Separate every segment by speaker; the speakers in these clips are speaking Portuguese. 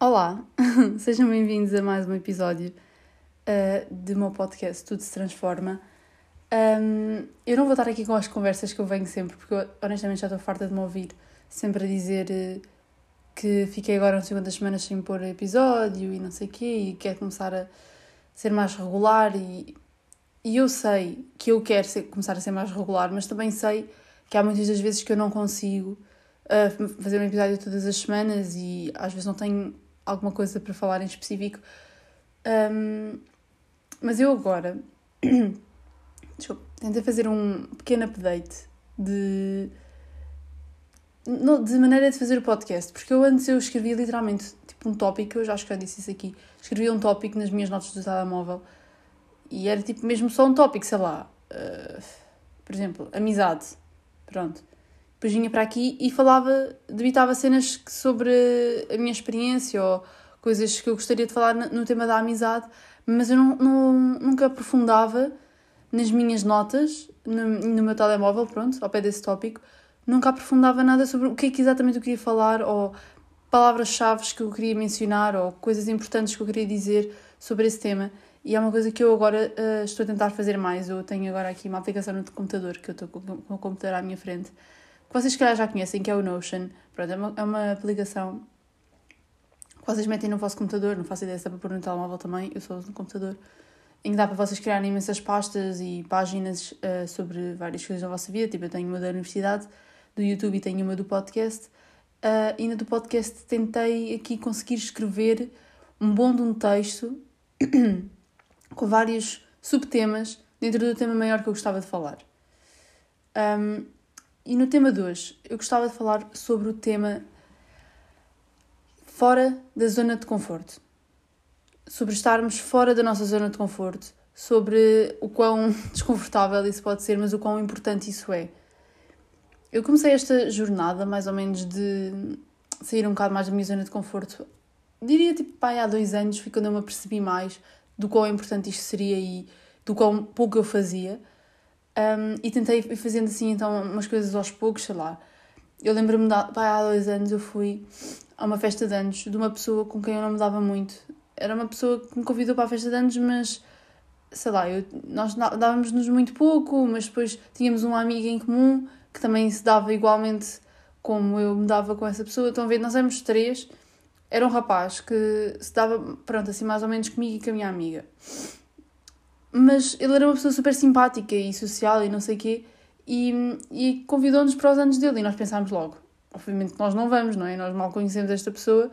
Speaker 1: Olá, sejam bem-vindos a mais um episódio uh, do meu podcast Tudo se Transforma. Um, eu não vou estar aqui com as conversas que eu venho sempre, porque eu honestamente já estou farta de me ouvir sempre a dizer uh, que fiquei agora umas segundas semanas sem pôr episódio e não sei o quê, e quero começar a ser mais regular. E, e eu sei que eu quero ser, começar a ser mais regular, mas também sei que há muitas das vezes que eu não consigo uh, fazer um episódio todas as semanas e às vezes não tenho alguma coisa para falar em específico. Um, mas eu agora tentei fazer um pequeno update de de maneira de fazer o podcast, porque eu antes eu escrevia literalmente tipo um tópico, eu já acho que já disse isso aqui, escrevia um tópico nas minhas notas do telemóvel e era tipo mesmo só um tópico, sei lá, uh, por exemplo, amizade, pronto. Depois vinha para aqui e falava, debitava cenas sobre a minha experiência ou coisas que eu gostaria de falar no tema da amizade, mas eu não, não nunca aprofundava nas minhas notas, no, no meu telemóvel, pronto, ao pé desse tópico, nunca aprofundava nada sobre o que é que exatamente eu queria falar ou palavras-chave que eu queria mencionar ou coisas importantes que eu queria dizer sobre esse tema. E é uma coisa que eu agora uh, estou a tentar fazer mais. Eu tenho agora aqui uma aplicação no computador, que eu estou com, com o computador à minha frente, que vocês, se calhar, já conhecem, que é o Notion. Pronto, é uma, é uma aplicação que vocês metem no vosso computador, não faço ideia se dá para pôr no telemóvel também, eu uso no computador, em que dá para vocês criarem imensas pastas e páginas uh, sobre várias coisas da vossa vida. Tipo, eu tenho uma da universidade, do YouTube e tenho uma do podcast. Uh, e na do podcast tentei aqui conseguir escrever um bom de um texto com vários subtemas dentro do tema maior que eu gostava de falar. Um, e no tema de hoje, eu gostava de falar sobre o tema fora da zona de conforto. Sobre estarmos fora da nossa zona de conforto, sobre o quão desconfortável isso pode ser, mas o quão importante isso é. Eu comecei esta jornada, mais ou menos, de sair um bocado mais da minha zona de conforto. Diria, tipo, pai, há dois anos foi quando eu me apercebi mais do quão importante isto seria e do quão pouco eu fazia. Um, e tentei ir fazendo assim, então, umas coisas aos poucos, sei lá. Eu lembro-me, há dois anos eu fui a uma festa de anos de uma pessoa com quem eu não me dava muito. Era uma pessoa que me convidou para a festa de anos, mas sei lá, eu, nós dávamos-nos muito pouco, mas depois tínhamos uma amiga em comum que também se dava igualmente como eu me dava com essa pessoa. Estão a ver, nós éramos três. Era um rapaz que se dava, pronto, assim mais ou menos comigo e com a minha amiga. Mas ele era uma pessoa super simpática e social e não sei o quê. E, e convidou-nos para os anos dele e nós pensámos logo. Obviamente nós não vamos, não é? Nós mal conhecemos esta pessoa,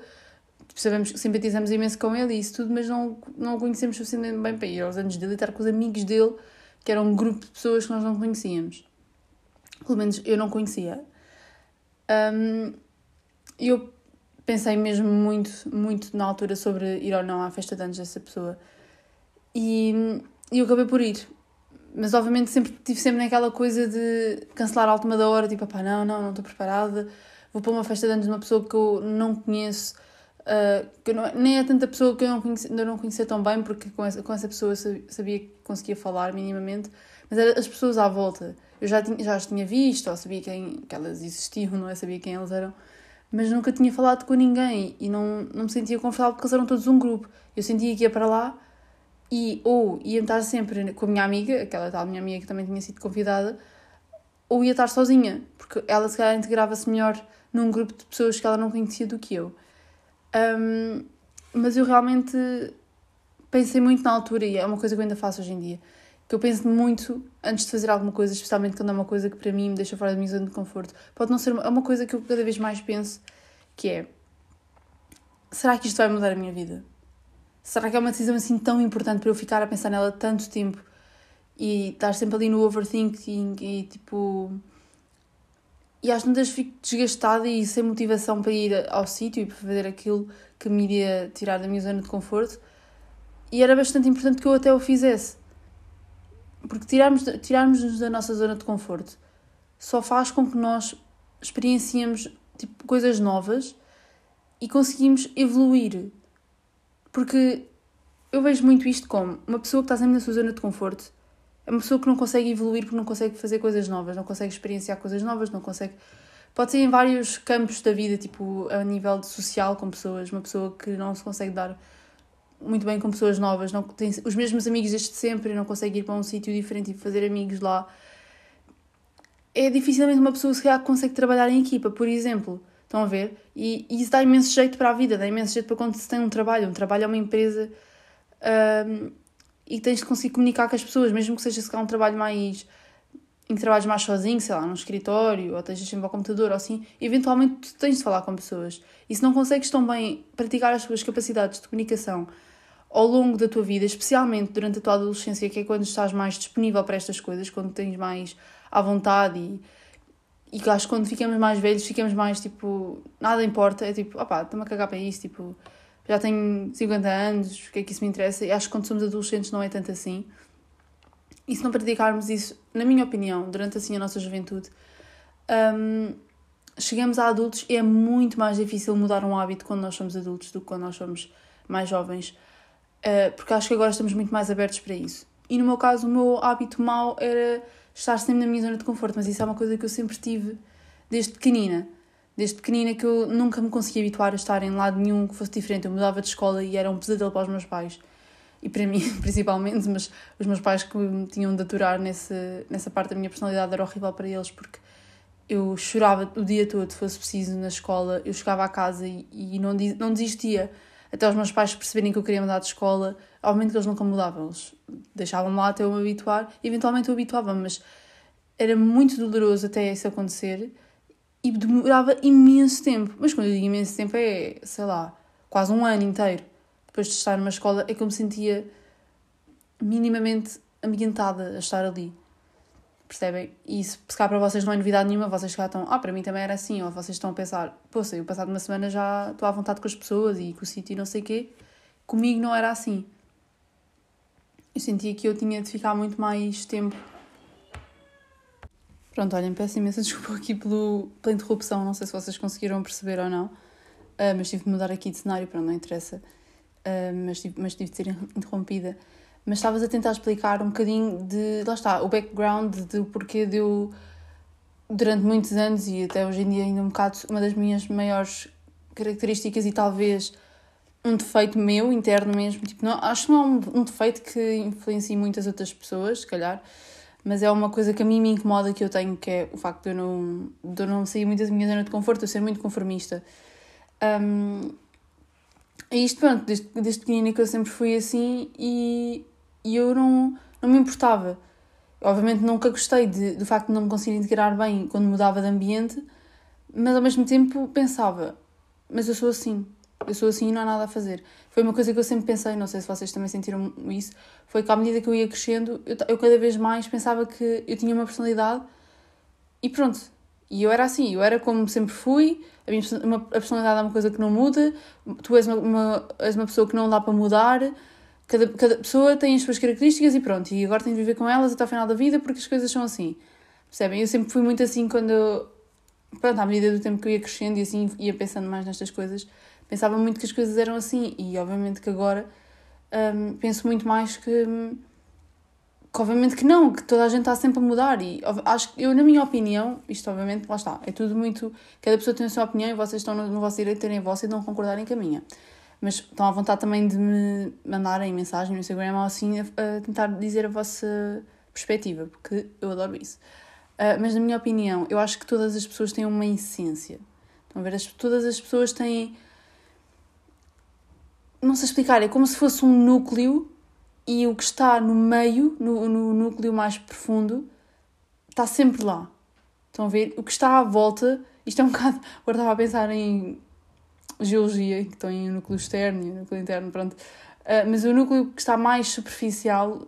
Speaker 1: sabemos simpatizamos imenso com ele e isso tudo, mas não, não o conhecemos suficientemente bem para ir aos anos dele e estar com os amigos dele, que era um grupo de pessoas que nós não conhecíamos pelo menos eu não conhecia. Um, eu pensei mesmo muito, muito na altura sobre ir ou não à festa de anos dessa pessoa. E, e eu acabei por ir. Mas obviamente sempre tive sempre naquela coisa de cancelar a última da hora, tipo, pá, não, não, não estou preparada, vou para uma festa de anos de uma pessoa que eu não conheço, uh, que não, nem é tanta pessoa que eu não não conhecia tão bem, porque com essa, com essa pessoa eu sabia que conseguia falar minimamente, mas eram as pessoas à volta eu já, tinha, já as tinha visto, ou sabia quem, que elas existiam, não é? Sabia quem elas eram, mas nunca tinha falado com ninguém e não, não me sentia confortável porque eles eram todos um grupo. Eu sentia que ia para lá e ou ia estar sempre com a minha amiga, aquela tal minha amiga que também tinha sido convidada, ou ia estar sozinha, porque ela se calhar integrava-se melhor num grupo de pessoas que ela não conhecia do que eu. Um, mas eu realmente pensei muito na altura e é uma coisa que eu ainda faço hoje em dia que eu penso muito antes de fazer alguma coisa, especialmente quando é uma coisa que para mim me deixa fora da minha zona de conforto. Pode não ser uma, é uma coisa que eu cada vez mais penso, que é será que isto vai mudar a minha vida? Será que é uma decisão assim tão importante para eu ficar a pensar nela tanto tempo e estar sempre ali no overthinking e tipo. E às vezes fico desgastada e sem motivação para ir ao sítio e para fazer aquilo que me iria tirar da minha zona de conforto. E era bastante importante que eu até o fizesse. Porque tirarmos, tirarmos-nos da nossa zona de conforto só faz com que nós experienciemos tipo, coisas novas e conseguimos evoluir. Porque eu vejo muito isto como uma pessoa que está sempre na sua zona de conforto É uma pessoa que não consegue evoluir porque não consegue fazer coisas novas, não consegue experienciar coisas novas, não consegue. Pode ser em vários campos da vida, tipo a nível social com pessoas, uma pessoa que não se consegue dar muito bem com pessoas novas, não tem os mesmos amigos desde sempre, não consegue ir para um sítio diferente e fazer amigos lá. É dificilmente uma pessoa se consegue trabalhar em equipa, por exemplo. Estão a ver? E, e, isso dá imenso jeito para a vida, dá imenso jeito para quando se tem um trabalho. Um trabalho é uma empresa um, e tens de conseguir comunicar com as pessoas, mesmo que seja se um trabalho mais. em que trabalhes mais sozinho, sei lá, num escritório, ou estejas sempre ao computador, ou assim, eventualmente tu tens de falar com pessoas. E se não consegues tão bem praticar as tuas capacidades de comunicação ao longo da tua vida, especialmente durante a tua adolescência, que é quando estás mais disponível para estas coisas, quando tens mais à vontade e, e acho que quando ficamos mais velhos ficamos mais tipo, nada importa, é tipo, opá, estou-me a cagar para isso, tipo, já tenho 50 anos, o que é que isso me interessa? E acho que quando somos adolescentes não é tanto assim. E se não praticarmos isso, na minha opinião, durante assim a nossa juventude, um, chegamos a adultos e é muito mais difícil mudar um hábito quando nós somos adultos do que quando nós somos mais jovens. Uh, porque acho que agora estamos muito mais abertos para isso. E no meu caso, o meu hábito mau era estar sempre na minha zona de conforto, mas isso é uma coisa que eu sempre tive desde pequenina. Desde pequenina que eu nunca me conseguia habituar a estar em lado nenhum que fosse diferente. Eu mudava de escola e era um pesadelo para os meus pais. E para mim, principalmente, mas os meus pais que me tinham de aturar nesse, nessa parte da minha personalidade era horrível para eles porque eu chorava o dia todo, se fosse preciso, na escola. Eu chegava à casa e, e não, não desistia até os meus pais perceberem que eu queria mudar de escola, obviamente que eles nunca mudavam, eles deixavam-me lá até eu me habituar, eventualmente eu habituava mas era muito doloroso até isso acontecer e demorava imenso tempo. Mas quando eu digo imenso tempo é, sei lá, quase um ano inteiro. Depois de estar numa escola é que eu me sentia minimamente ambientada a estar ali. Percebem? E se cá para vocês não é novidade nenhuma, vocês cá estão, ah, para mim também era assim, ou vocês estão a pensar, poxa, eu passado uma semana já estou à vontade com as pessoas e com o sítio e não sei o quê. Comigo não era assim. Eu sentia que eu tinha de ficar muito mais tempo. Pronto, olhem, peço imensa desculpa aqui pelo, pela interrupção, não sei se vocês conseguiram perceber ou não, uh, mas tive de mudar aqui de cenário, para não interessa, uh, mas, tive, mas tive de ser interrompida mas estavas a tentar explicar um bocadinho de, lá está, o background do porquê de eu, durante muitos anos e até hoje em dia ainda um bocado, uma das minhas maiores características e talvez um defeito meu, interno mesmo, tipo, não, acho que não é um, um defeito que influencie muitas outras pessoas, se calhar, mas é uma coisa que a mim me incomoda que eu tenho, que é o facto de eu não, de eu não sair muito da minha zona de conforto, eu ser muito conformista. Um, e isto, pronto, desde, desde pequenina que eu sempre fui assim e e eu não, não me importava. Obviamente nunca gostei de, do facto de não me conseguir integrar bem quando mudava de ambiente, mas ao mesmo tempo pensava, mas eu sou assim, eu sou assim e não há nada a fazer. Foi uma coisa que eu sempre pensei, não sei se vocês também sentiram isso, foi que à medida que eu ia crescendo, eu, eu cada vez mais pensava que eu tinha uma personalidade e pronto. E eu era assim, eu era como sempre fui, a, minha, uma, a personalidade é uma coisa que não muda, tu és uma, uma, és uma pessoa que não dá para mudar, Cada, cada pessoa tem as suas características e pronto, e agora tenho de viver com elas até ao final da vida porque as coisas são assim. Percebem? Eu sempre fui muito assim quando. Pronto, à medida do tempo que eu ia crescendo e assim ia pensando mais nestas coisas, pensava muito que as coisas eram assim e obviamente que agora hum, penso muito mais que, que. obviamente que não, que toda a gente está sempre a mudar e acho eu, na minha opinião, isto obviamente, lá está, é tudo muito. Cada pessoa tem a sua opinião e vocês estão no, no vosso direito de terem a vossa e não concordarem com a minha mas estão à vontade também de me mandarem mensagem no Instagram ou assim a, a tentar dizer a vossa perspectiva, porque eu adoro isso. Uh, mas na minha opinião, eu acho que todas as pessoas têm uma essência. Estão a ver? As, todas as pessoas têm. Não sei explicar, é como se fosse um núcleo e o que está no meio, no, no núcleo mais profundo, está sempre lá. Estão a ver? O que está à volta, isto é um bocado. Agora estava a pensar em geologia, que tem o núcleo externo e o núcleo interno, pronto. Uh, mas o núcleo que está mais superficial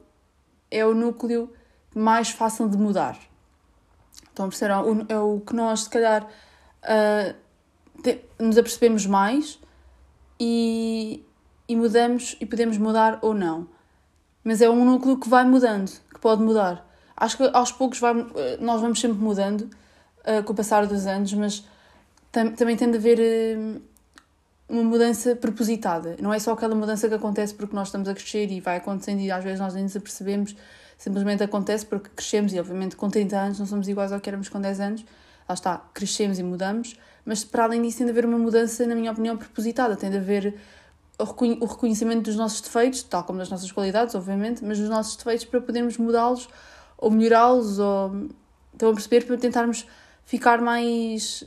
Speaker 1: é o núcleo mais fácil de mudar. Então, é o que nós, se calhar, uh, te, nos apercebemos mais e, e mudamos e podemos mudar ou não. Mas é um núcleo que vai mudando, que pode mudar. Acho que aos poucos vai, nós vamos sempre mudando uh, com o passar dos anos, mas tam, também tem de haver uh, uma mudança propositada. Não é só aquela mudança que acontece porque nós estamos a crescer e vai acontecendo e às vezes nós nem nos apercebemos Simplesmente acontece porque crescemos e, obviamente, com 30 anos não somos iguais ao que éramos com 10 anos. Lá está, crescemos e mudamos, mas para além disso tem de haver uma mudança, na minha opinião, propositada. Tem de haver o reconhecimento dos nossos defeitos, tal como das nossas qualidades, obviamente, mas dos nossos defeitos para podermos mudá-los ou melhorá-los, ou estão a perceber, para tentarmos ficar mais.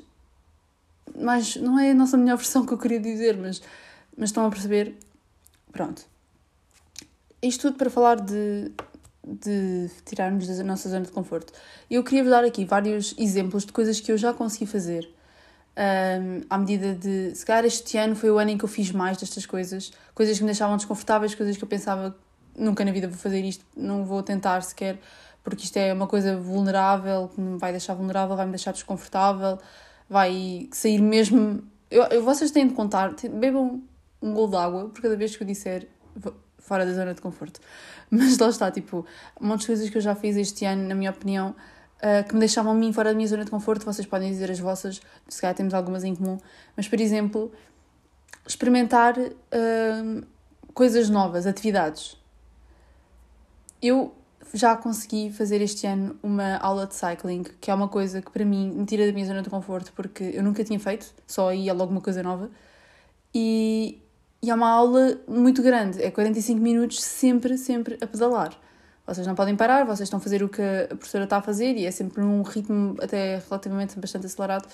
Speaker 1: Mais. não é a nossa melhor versão que eu queria dizer, mas, mas estão a perceber. Pronto. Isto tudo para falar de, de tirarmos da nossa zona de conforto. Eu queria vos dar aqui vários exemplos de coisas que eu já consegui fazer. Um, à medida de. Se calhar este ano foi o ano em que eu fiz mais destas coisas, coisas que me deixavam desconfortáveis, coisas que eu pensava nunca na vida vou fazer isto, não vou tentar sequer, porque isto é uma coisa vulnerável, que me vai deixar vulnerável, vai me deixar desconfortável, vai sair mesmo. Eu, eu vocês têm de contar, bebam um gol de água por cada vez que eu disser fora da zona de conforto. Mas lá está, tipo, um monte de coisas que eu já fiz este ano, na minha opinião, uh, que me deixavam a mim fora da minha zona de conforto. Vocês podem dizer as vossas, se calhar temos algumas em comum. Mas, por exemplo, experimentar uh, coisas novas, atividades. Eu já consegui fazer este ano uma aula de cycling, que é uma coisa que para mim me tira da minha zona de conforto, porque eu nunca tinha feito, só ia logo uma coisa nova. E, e é uma aula muito grande, é 45 minutos sempre, sempre a pedalar. Vocês não podem parar, vocês estão a fazer o que a professora está a fazer e é sempre num ritmo até relativamente bastante acelerado.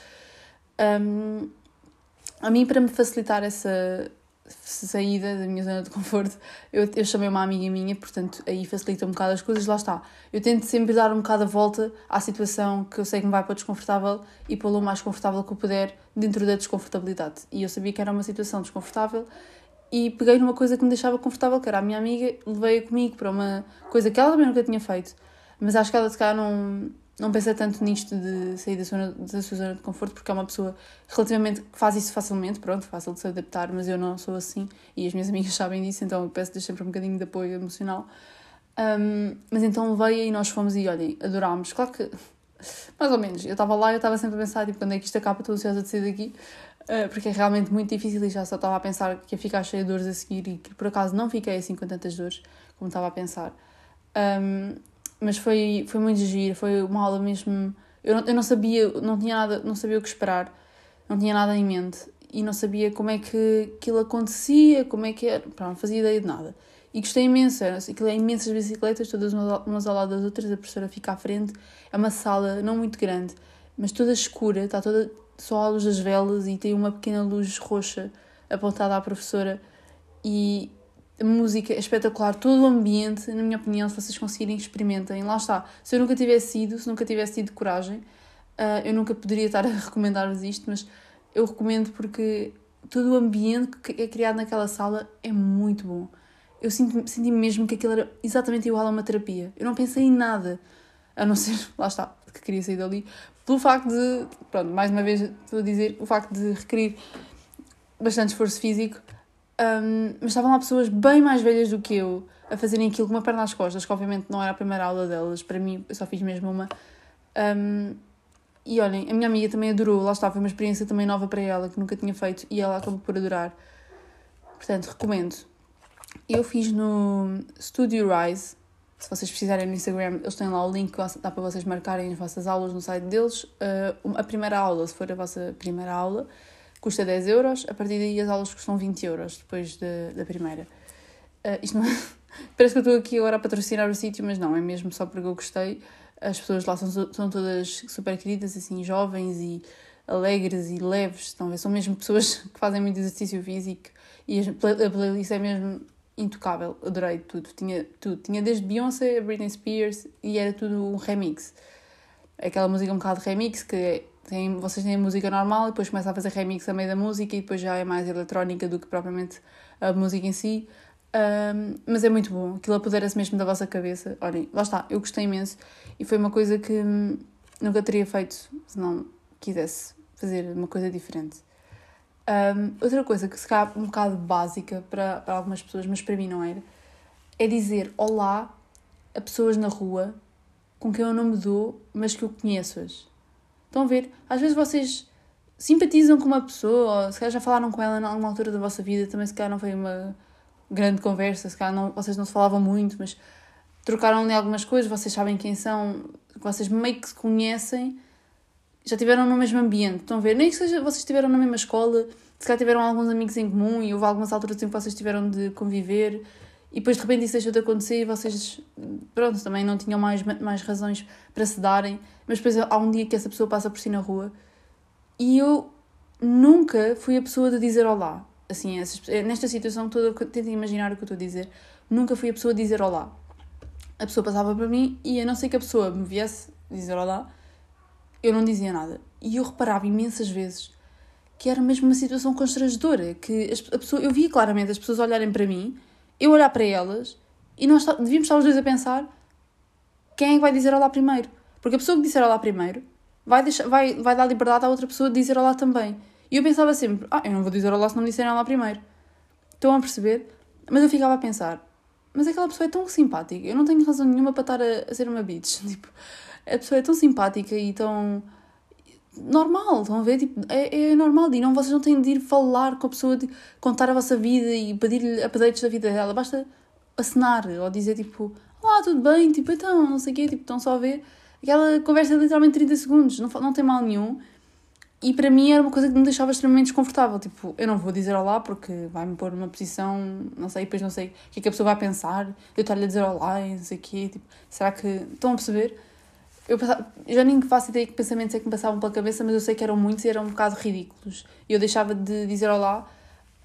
Speaker 1: Um, a mim, para me facilitar essa saída da minha zona de conforto, eu, eu chamei uma amiga minha, portanto aí facilita um bocado as coisas, lá está. Eu tento sempre dar um bocado a volta à situação que eu sei que me vai para desconfortável e pô-la o mais confortável que eu puder dentro da desconfortabilidade. E eu sabia que era uma situação desconfortável e peguei numa coisa que me deixava confortável, que era a minha amiga, levei-a comigo para uma coisa que ela também nunca tinha feito, mas acho que ela se calhar não, não pensa tanto nisto de sair da, zona, da sua zona de conforto, porque é uma pessoa relativamente que faz isso facilmente, pronto, fácil de se adaptar, mas eu não sou assim e as minhas amigas sabem disso, então eu peço-lhes sempre um bocadinho de apoio emocional. Um, mas então veio e nós fomos e olhem, adorámos. Claro que, mais ou menos, eu estava lá eu estava sempre a pensar, tipo, quando é que isto acaba, estou ansiosa de sair daqui. Eh, porque é realmente muito difícil e já só estava a pensar que ia ficar cheia de dores a seguir e que por acaso não fiquei assim com tantas dores como estava a pensar. Um, mas foi, foi muito giro, foi uma aula mesmo. Eu não, eu não sabia, não tinha nada, não sabia o que esperar, não tinha nada em mente e não sabia como é que aquilo acontecia, como é que era, pronto, não fazia ideia de nada. E gostei imenso, aquilo é imensas bicicletas, todas umas ao lado das outras, a professora fica à frente, é uma sala não muito grande, mas toda escura, está toda só a luz das velas e tem uma pequena luz roxa apontada à professora e música espetacular, todo o ambiente, na minha opinião, se vocês conseguirem, experimentem. Lá está. Se eu nunca tivesse ido, se nunca tivesse tido coragem, uh, eu nunca poderia estar a recomendar-vos isto, mas eu recomendo porque todo o ambiente que é criado naquela sala é muito bom. Eu senti, senti mesmo que aquilo era exatamente igual a uma terapia. Eu não pensei em nada, a não ser, lá está, que queria sair dali, pelo facto de, pronto, mais uma vez estou a dizer, o facto de requerir bastante esforço físico, um, mas estavam lá pessoas bem mais velhas do que eu a fazerem aquilo com uma perna às costas, que obviamente não era a primeira aula delas, para mim eu só fiz mesmo uma. Um, e olhem, a minha amiga também adorou, lá está, foi uma experiência também nova para ela, que nunca tinha feito, e ela acabou por adorar. Portanto, recomendo. Eu fiz no Studio Rise, se vocês precisarem no Instagram, eles têm lá o link, dá para vocês marcarem as vossas aulas no site deles. Uh, a primeira aula, se for a vossa primeira aula, custa 10 euros, a partir daí as aulas custam 20 euros, depois de, da primeira. Uh, isto não é... Parece que eu estou aqui agora a patrocinar o sítio, mas não, é mesmo só porque eu gostei. As pessoas lá são, são todas super queridas, assim, jovens e alegres e leves, estão a ver? São mesmo pessoas que fazem muito exercício físico e a playlist é mesmo intocável, adorei tudo, tinha tudo, tinha desde Beyoncé a Britney Spears e era tudo um remix. Aquela música um bocado remix que tem, vocês têm a música normal e depois começa a fazer remix a meio da música e depois já é mais eletrónica do que propriamente a música em si. Um, mas é muito bom, aquilo apodera-se mesmo da vossa cabeça. Olhem, lá está, eu gostei imenso e foi uma coisa que hum, nunca teria feito se não quisesse fazer uma coisa diferente. Um, outra coisa que se calhar um bocado básica para, para algumas pessoas, mas para mim não era, é dizer olá a pessoas na rua com quem eu não me dou, mas que eu conheço-as. Estão a ver? Às vezes vocês simpatizam com uma pessoa, ou se calhar já falaram com ela em alguma altura da vossa vida, também se calhar não foi uma grande conversa, se calhar não, vocês não se falavam muito, mas trocaram ali algumas coisas, vocês sabem quem são, vocês meio que se conhecem, já tiveram no mesmo ambiente, estão a ver? Nem que seja, vocês estiveram na mesma escola, se calhar tiveram alguns amigos em comum e houve algumas alturas em que vocês tiveram de conviver e depois de repente isso deixou de acontecer e vocês, pronto, também não tinham mais, mais razões para se darem, mas depois há um dia que essa pessoa passa por si na rua e eu nunca fui a pessoa de dizer olá. Assim, nesta situação toda, tentem imaginar o que eu estou a dizer, nunca fui a pessoa de dizer olá. A pessoa passava para mim e a não ser que a pessoa me viesse dizer olá, eu não dizia nada. E eu reparava imensas vezes que era mesmo uma situação constrangedora, que a pessoa, eu via claramente as pessoas olharem para mim, eu olhar para elas e nós devíamos estar os dois a pensar quem é que vai dizer olá primeiro. Porque a pessoa que disser olá primeiro vai, deixar, vai, vai dar liberdade à outra pessoa de dizer olá também. E eu pensava sempre, ah, eu não vou dizer olá se não me disserem olá primeiro. Estão a perceber? Mas eu ficava a pensar, mas aquela pessoa é tão simpática, eu não tenho razão nenhuma para estar a, a ser uma bitch. Tipo, a pessoa é tão simpática e tão normal, estão a ver? Tipo, é, é normal e não, vocês não têm de ir falar com a pessoa, de contar a vossa vida e pedir-lhe updates da vida dela, basta acenar ou dizer tipo, olá, tudo bem, tipo, então, não sei o quê, tipo, estão só a ver. Aquela conversa é literalmente 30 segundos, não, não tem mal nenhum. E para mim era uma coisa que me deixava extremamente desconfortável. Tipo, eu não vou dizer olá porque vai-me pôr numa posição, não sei, depois não sei o que é que a pessoa vai pensar. Eu estar-lhe a dizer olá e não sei o quê. Tipo, será que. Estão a perceber? Eu, já nem faço ideia que pensamentos é que me passavam pela cabeça, mas eu sei que eram muitos e eram um bocado ridículos. E eu deixava de dizer olá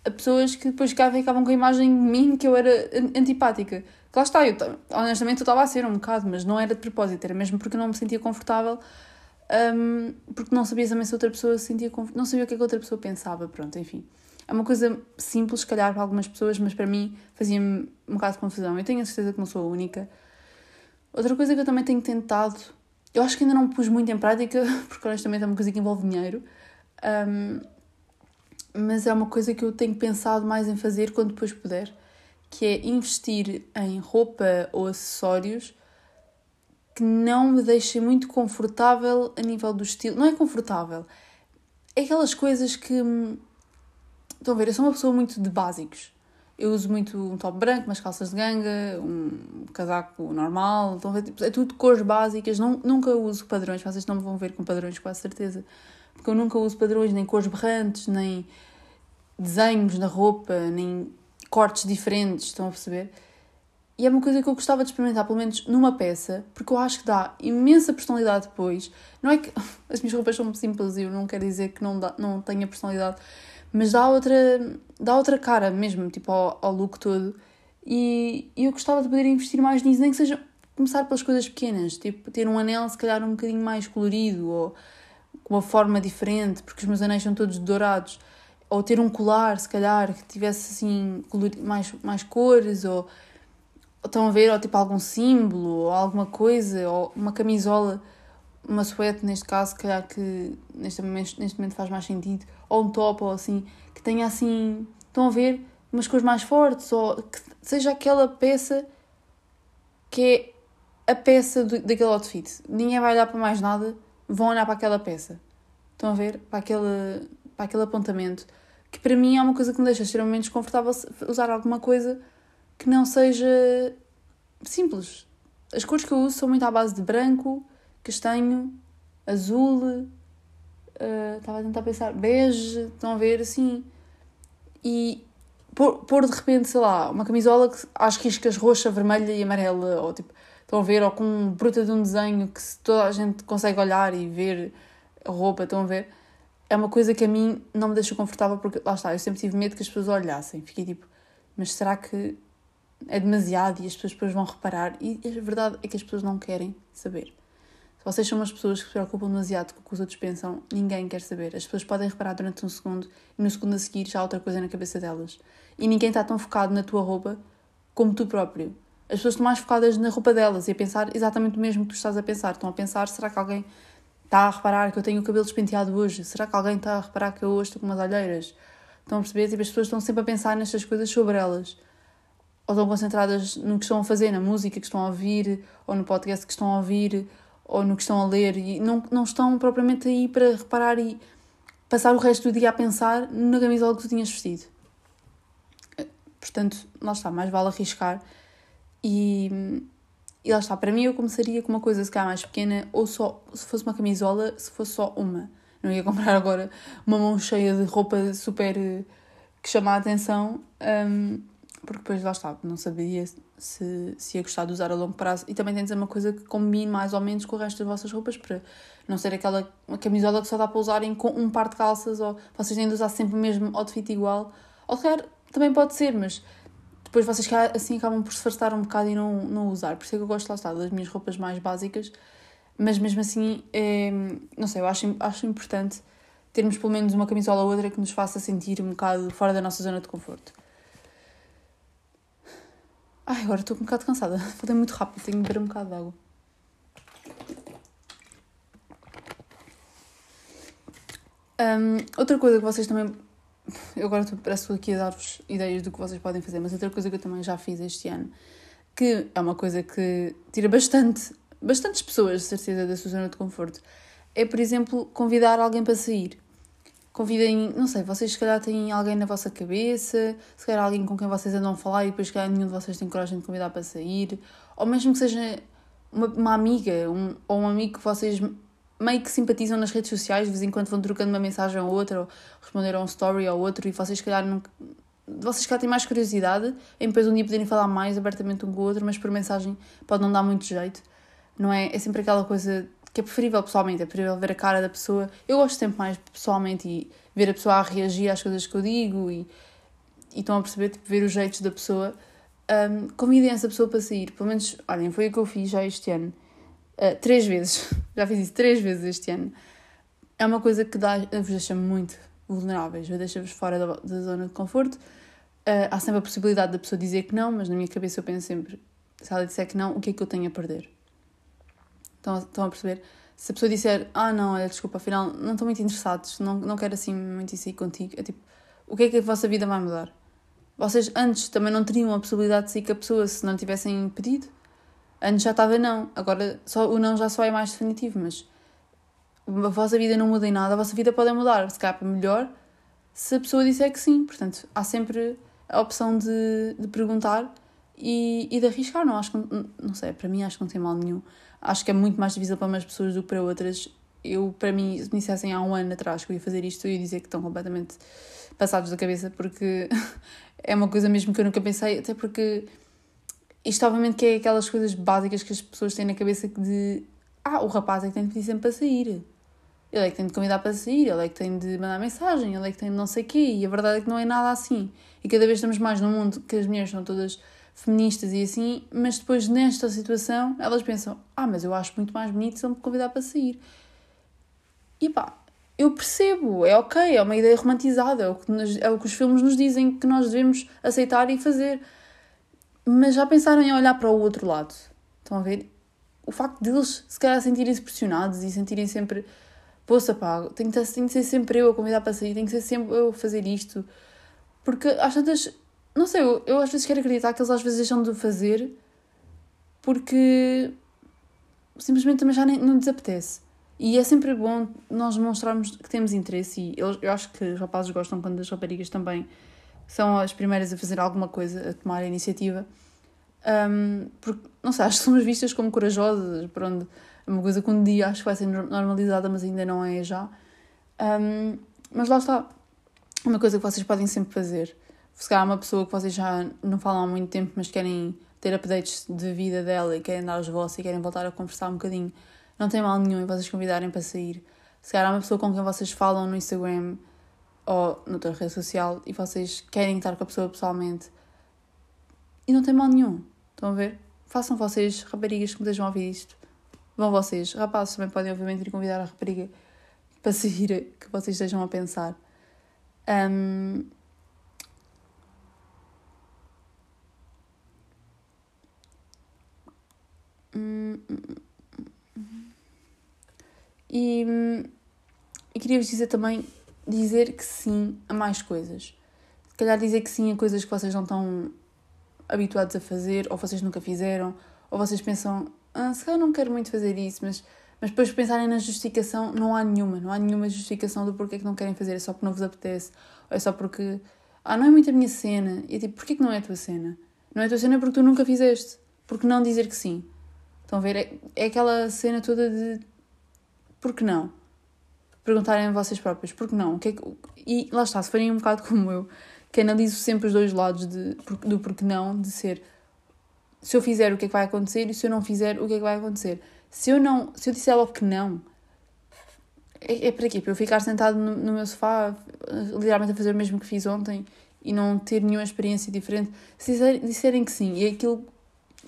Speaker 1: a pessoas que depois ficavam, com a imagem de mim que eu era antipática. Que lá está, eu, honestamente eu estava a ser um bocado, mas não era de propósito, era mesmo porque eu não me sentia confortável, um, porque não sabia também se outra pessoa se sentia não sabia o que, é que outra pessoa pensava, pronto, enfim. É uma coisa simples, se calhar, para algumas pessoas, mas para mim fazia-me um bocado de confusão. Eu tenho a certeza que não sou a única. Outra coisa que eu também tenho tentado eu acho que ainda não pus muito em prática, porque honestamente é uma coisa que envolve dinheiro. Um, mas é uma coisa que eu tenho pensado mais em fazer quando depois puder, que é investir em roupa ou acessórios que não me deixem muito confortável a nível do estilo. Não é confortável, é aquelas coisas que. Hum, estão a ver, eu sou uma pessoa muito de básicos. Eu uso muito um top branco, umas calças de ganga, um casaco normal, a ver? Tipo, é tudo cores básicas, não, nunca uso padrões, vocês não me vão ver com padrões, com certeza. Porque eu nunca uso padrões, nem cores berrantes, nem desenhos na roupa, nem cortes diferentes, estão a perceber? E é uma coisa que eu gostava de experimentar, pelo menos numa peça, porque eu acho que dá imensa personalidade depois. Não é que as minhas roupas são simples e eu não quero dizer que não, dá, não tenha personalidade, mas dá outra, dá outra cara mesmo, tipo, ao, ao look todo. E, e eu gostava de poder investir mais nisso, nem que seja começar pelas coisas pequenas, tipo, ter um anel se calhar um bocadinho mais colorido ou com uma forma diferente, porque os meus anéis são todos dourados, ou ter um colar, se calhar, que tivesse assim mais, mais cores, ou, ou estão a ver, ou tipo algum símbolo, ou alguma coisa, ou uma camisola uma suéte, neste caso, se calhar que neste momento, neste momento faz mais sentido, ou um top, ou assim, que tenha assim, estão a ver, umas cores mais fortes, ou que seja aquela peça que é a peça do, daquele outfit. Ninguém vai olhar para mais nada, vão olhar para aquela peça. Estão a ver? Para aquele, para aquele apontamento. Que para mim é uma coisa que me deixa extremamente desconfortável usar alguma coisa que não seja simples. As cores que eu uso são muito à base de branco, castanho, azul, uh, estava a tentar pensar, bege, estão a ver, assim. E pôr, pôr de repente, sei lá, uma camisola que, às riscas roxa, vermelha e amarela, ou tipo, estão a ver, ou com bruta de um desenho que toda a gente consegue olhar e ver a roupa, estão a ver. É uma coisa que a mim não me deixa confortável porque, lá está, eu sempre tive medo que as pessoas olhassem. Fiquei tipo, mas será que é demasiado e as pessoas depois vão reparar? E a verdade é que as pessoas não querem saber. Vocês são umas pessoas que se preocupam demasiado com o que os outros pensam, ninguém quer saber. As pessoas podem reparar durante um segundo e no segundo a seguir já há outra coisa na cabeça delas. E ninguém está tão focado na tua roupa como tu próprio. As pessoas estão mais focadas na roupa delas e a pensar exatamente o mesmo que tu estás a pensar. Estão a pensar: será que alguém está a reparar que eu tenho o cabelo despenteado hoje? Será que alguém está a reparar que eu hoje estou com umas olheiras? Estão a perceber? Tipo, as pessoas estão sempre a pensar nestas coisas sobre elas. Ou estão concentradas no que estão a fazer, na música que estão a ouvir, ou no podcast que estão a ouvir, ou no que estão a ler e não, não estão propriamente aí para reparar e passar o resto do dia a pensar na camisola que tu tinhas vestido. Portanto, lá está, mais vale arriscar. E E lá está, para mim eu começaria com uma coisa se calhar mais pequena, ou só, se fosse uma camisola, se fosse só uma. Não ia comprar agora uma mão cheia de roupa super eh, que chama a atenção, um, porque depois lá está, não saberia se, se ia gostar de usar a longo prazo. E também tem de ser uma coisa que combine mais ou menos com o resto das vossas roupas, para não ser aquela camisola que só dá para usarem com um par de calças, ou vocês têm de usar sempre o mesmo outfit igual. Ou se também pode ser, mas depois vocês assim acabam por se fartar um bocado e não, não usar. Por isso é que eu gosto, lá está, das minhas roupas mais básicas, mas mesmo assim, é, não sei, eu acho, acho importante termos pelo menos uma camisola ou outra que nos faça sentir um bocado fora da nossa zona de conforto. Ai, agora estou um bocado cansada. Falei muito rápido, tenho de beber um bocado de água. Um, outra coisa que vocês também. Eu agora parece aqui a dar-vos ideias do que vocês podem fazer, mas outra coisa que eu também já fiz este ano, que é uma coisa que tira bastante, bastantes pessoas, de certeza, da sua zona de conforto, é, por exemplo, convidar alguém para sair convidem, não sei, vocês se calhar têm alguém na vossa cabeça, se calhar alguém com quem vocês andam a falar e depois se calhar nenhum de vocês tem coragem de convidar para sair, ou mesmo que seja uma, uma amiga um, ou um amigo que vocês meio que simpatizam nas redes sociais, de vez em quando vão trocando uma mensagem ou outra, ou responder a um story ou outro, e vocês se calhar não, vocês se calhar têm mais curiosidade em depois um dia poderem falar mais abertamente um com o outro, mas por mensagem pode não dar muito jeito, não é? É sempre aquela coisa que é preferível pessoalmente, é preferível ver a cara da pessoa. Eu gosto sempre mais pessoalmente e ver a pessoa a reagir às coisas que eu digo e, e estão a perceber, tipo, ver os jeitos da pessoa. Um, convidem essa pessoa para sair, pelo menos, olhem, foi o que eu fiz já este ano. Uh, três vezes, já fiz isso três vezes este ano. É uma coisa que dá, vos deixa muito vulneráveis, deixa-vos fora da, da, zona de conforto. Uh, há sempre a possibilidade da pessoa dizer que não, mas na minha cabeça eu penso sempre: se ela disser que não, o que é que eu tenho a perder? Estão, estão a perceber? Se a pessoa disser, ah, não, olha, desculpa, afinal, não estou muito interessados, não, não quero assim muito isso aí contigo, é tipo, o que é que a vossa vida vai mudar? Vocês antes também não teriam a possibilidade de sair com a pessoa se não tivessem pedido? Antes já estava não, agora só, o não já só é mais definitivo, mas a vossa vida não muda em nada, a vossa vida pode mudar, se calhar para melhor, se a pessoa disser que sim. Portanto, há sempre a opção de, de perguntar e, e de arriscar. Não, acho que, não sei, para mim acho que não tem mal nenhum acho que é muito mais difícil para umas pessoas do que para outras. Eu, para mim, se me dissessem há um ano atrás que eu ia fazer isto, eu ia dizer que estão completamente passados da cabeça, porque é uma coisa mesmo que eu nunca pensei, até porque isto, obviamente, que é aquelas coisas básicas que as pessoas têm na cabeça de ah, o rapaz é que tem de pedir sempre para sair. Ele é que tem de convidar para sair, ele é que tem de mandar mensagem, ele é que tem de não sei o quê, e a verdade é que não é nada assim. E cada vez estamos mais num mundo que as mulheres são todas feministas e assim, mas depois nesta situação elas pensam: ah, mas eu acho muito mais bonito se ele me convidar para sair. E pá, eu percebo, é ok, é uma ideia romantizada, é o, que nos, é o que os filmes nos dizem que nós devemos aceitar e fazer. Mas já pensaram em olhar para o outro lado? Estão a ver? O facto deles se calhar sentirem-se pressionados e sentirem sempre poça pá, tenho que, tenho que ser sempre eu a convidar para sair, tenho que ser sempre eu a fazer isto. Porque às tantas não sei, eu, eu às vezes quero acreditar que eles às vezes deixam de fazer porque simplesmente também já nem, não lhes apetece. E é sempre bom nós demonstrarmos que temos interesse e eu, eu acho que os rapazes gostam quando as raparigas também são as primeiras a fazer alguma coisa, a tomar a iniciativa. Um, porque, não sei, acho que somos vistas como corajosas, por onde é uma coisa que um dia acho que vai ser normalizada, mas ainda não é já. Um, mas lá está, uma coisa que vocês podem sempre fazer se calhar uma pessoa que vocês já não falam há muito tempo, mas querem ter updates de vida dela e querem dar os vossos e querem voltar a conversar um bocadinho, não tem mal nenhum em vocês convidarem para sair. Se calhar uma pessoa com quem vocês falam no Instagram ou noutra rede social e vocês querem estar com a pessoa pessoalmente e não tem mal nenhum. Estão a ver? Façam vocês, raparigas que me a ouvir isto. Vão vocês. Rapazes também podem, obviamente, ir convidar a rapariga para sair que vocês estejam a pensar. Um, E, e queria-vos dizer também dizer que sim a mais coisas. Se calhar dizer que sim a coisas que vocês não estão habituados a fazer, ou vocês nunca fizeram, ou vocês pensam, ah, se calhar não quero muito fazer isso, mas, mas depois pensarem na justificação, não há nenhuma, não há nenhuma justificação do porquê que não querem fazer, é só porque não vos apetece, ou é só porque, ah, não é muito a minha cena, e é tipo, porquê que não é a tua cena? Não é a tua cena porque tu nunca fizeste, porque não dizer que sim? Estão a ver? É, é aquela cena toda de por que não? Perguntarem a vocês próprios, por que não? Que é que... E lá está, se forem um bocado como eu, que analiso sempre os dois lados de, do porquê não, de ser se eu fizer o que é que vai acontecer e se eu não fizer o que é que vai acontecer. Se eu não, se eu disser logo que não, é, é para quê? Para eu ficar sentado no, no, meu sofá, literalmente a fazer o mesmo que fiz ontem e não ter nenhuma experiência diferente. Se disserem que sim e aquilo,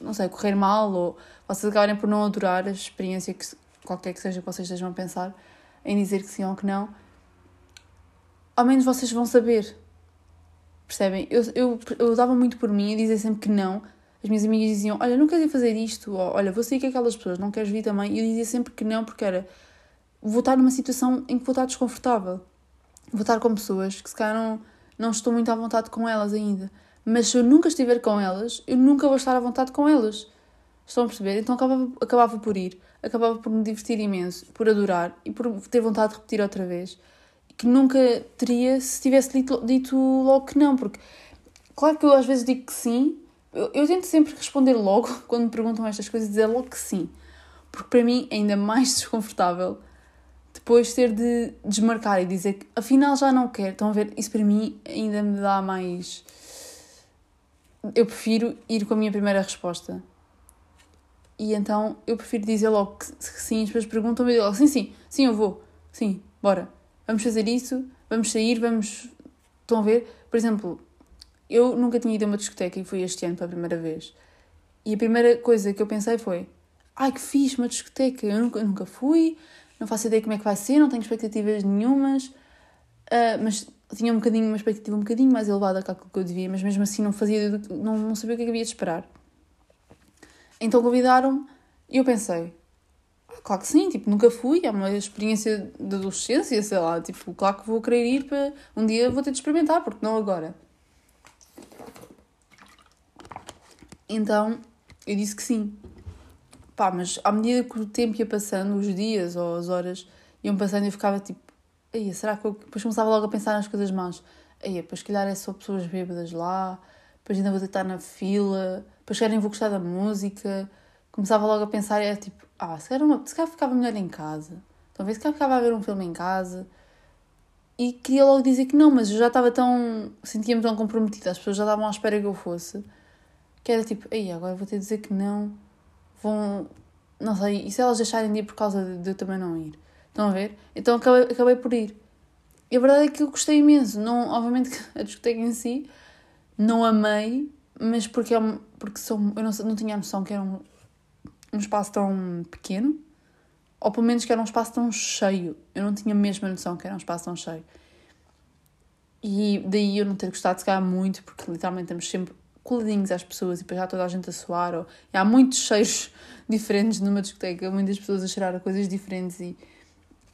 Speaker 1: não sei, correr mal ou vocês acabarem por não adorar a experiência, que, qualquer que seja que vocês estejam a pensar, em dizer que sim ou que não, ao menos vocês vão saber. Percebem? Eu, eu, eu dava muito por mim e dizia sempre que não. As minhas amigas diziam: Olha, não queres ir fazer isto? Ou, Olha, vou sair com aquelas pessoas, não queres vir também? E eu dizia sempre que não, porque era vou estar numa situação em que vou estar desconfortável. Vou estar com pessoas que se calhar não, não estou muito à vontade com elas ainda. Mas se eu nunca estiver com elas, eu nunca vou estar à vontade com elas. Estão a perceber? Então acabava, acabava por ir, acabava por me divertir imenso, por adorar e por ter vontade de repetir outra vez. Que nunca teria se tivesse dito, dito logo que não, porque claro que eu às vezes digo que sim, eu, eu tento sempre responder logo quando me perguntam estas coisas, dizer logo que sim, porque para mim é ainda mais desconfortável depois ter de desmarcar e dizer que afinal já não quero. Estão a ver? Isso para mim ainda me dá mais. Eu prefiro ir com a minha primeira resposta. E então eu prefiro dizer logo que, sim, as pessoas perguntam-me eu digo sim, sim, sim, eu vou, sim, bora, vamos fazer isso, vamos sair, vamos. Estão a ver? Por exemplo, eu nunca tinha ido a uma discoteca e fui este ano pela primeira vez. E a primeira coisa que eu pensei foi: ai que fixe, uma discoteca, eu nunca, nunca fui, não faço ideia como é que vai ser, não tenho expectativas nenhumas, uh, mas tinha um bocadinho, uma expectativa um bocadinho mais elevada que aquilo que eu devia, mas mesmo assim não fazia, não, não sabia o que, é que havia de esperar. Então convidaram-me e eu pensei, ah, claro que sim, tipo, nunca fui, é uma experiência de adolescência, sei lá, tipo, claro que vou querer ir para, um dia vou ter de experimentar, porque não agora. Então, eu disse que sim. Pá, mas à medida que o tempo ia passando, os dias ou as horas iam passando, eu ficava tipo, aí será que eu. Depois começava logo a pensar nas coisas más. Aí, depois, se calhar é só pessoas bêbadas lá, depois ainda vou estar na fila, depois querem vou gostar da música. Começava logo a pensar, é tipo, ah, se calhar, uma, se calhar ficava melhor em casa. Talvez se calhar ficava a ver um filme em casa. E queria logo dizer que não, mas eu já estava tão. sentia-me tão comprometida, as pessoas já estavam à espera que eu fosse, que era tipo, aí agora vou ter de dizer que não vão. Não sei, e se elas deixarem de ir por causa de, de eu também não ir? Estão a ver? Então acabei, acabei por ir. E a verdade é que eu gostei imenso. Não, obviamente a discoteca em si não amei, mas porque, é porque sou, eu não, não tinha a noção que era um, um espaço tão pequeno, ou pelo menos que era um espaço tão cheio. Eu não tinha mesmo a noção que era um espaço tão cheio. E daí eu não ter gostado de se muito, porque literalmente temos sempre coladinhos às pessoas e depois já toda a gente a suar. Ou... Há muitos cheiros diferentes numa discoteca, muitas pessoas a cheirar coisas diferentes e,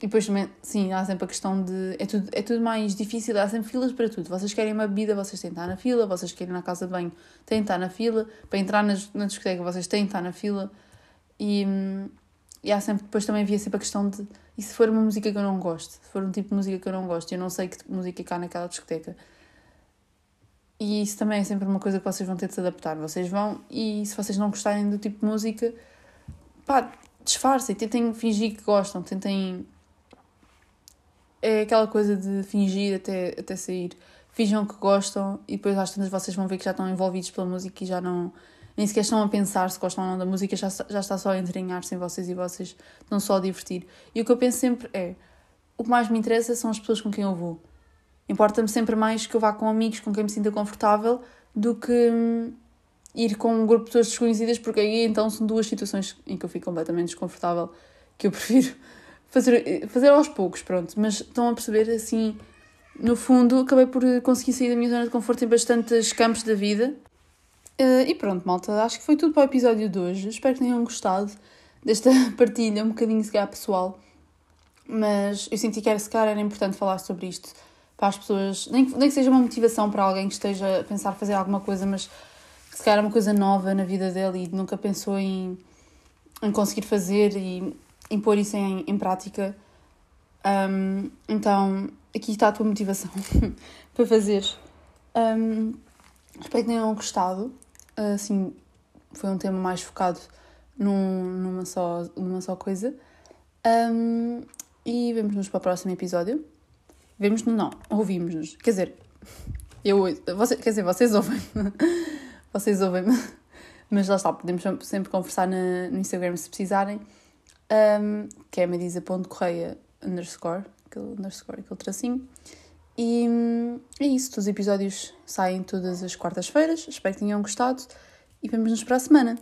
Speaker 1: e depois também, sim, há sempre a questão de. É tudo, é tudo mais difícil, há sempre filas para tudo. Vocês querem uma bebida, vocês têm que estar na fila, vocês querem na casa de banho, têm que estar na fila, para entrar na, na discoteca, vocês têm que estar na fila. E, e há sempre, depois também havia sempre a questão de. E se for uma música que eu não gosto? Se for um tipo de música que eu não gosto, eu não sei que de música cá naquela discoteca e isso também é sempre uma coisa que vocês vão ter de se adaptar. Vocês vão, e se vocês não gostarem do tipo de música, pá, disfarcem, tentem fingir que gostam, tentem. É aquela coisa de fingir até, até sair. Finjam que gostam e depois às tantas vocês vão ver que já estão envolvidos pela música e já não. Nem sequer estão a pensar se gostam ou não da música, já, já está só a entranhar-se em vocês e vocês estão só a divertir. E o que eu penso sempre é: o que mais me interessa são as pessoas com quem eu vou Importa-me sempre mais que eu vá com amigos com quem me sinta confortável do que hum, ir com um grupo de pessoas desconhecidas, porque aí então são duas situações em que eu fico completamente desconfortável que eu prefiro fazer, fazer aos poucos, pronto. Mas estão a perceber assim, no fundo, acabei por conseguir sair da minha zona de conforto em bastantes campos da vida. Uh, e pronto, malta, acho que foi tudo para o episódio de hoje. Espero que tenham gostado desta partilha, um bocadinho se calhar pessoal. Mas eu senti que era, se calhar era importante falar sobre isto para as pessoas, nem, nem que seja uma motivação para alguém que esteja a pensar fazer alguma coisa, mas que se calhar é uma coisa nova na vida dele e nunca pensou em, em conseguir fazer e impor isso em, em prática. Um, então, aqui está a tua motivação para fazer. Um, espero que tenham gostado. Assim, foi um tema mais focado num, numa, só, numa só coisa. Um, e vemos-nos para o próximo episódio. Vemos-nos, não, ouvimos-nos. Quer dizer, eu, você, quer dizer, vocês ouvem vocês ouvem-me. Mas lá está, podemos sempre conversar na, no Instagram se precisarem. Um, que é medisa.correia underscore, aquele underscore, aquele tracinho. E hum, é isso, os episódios saem todas as quartas-feiras. Espero que tenham gostado e vemos-nos para a semana.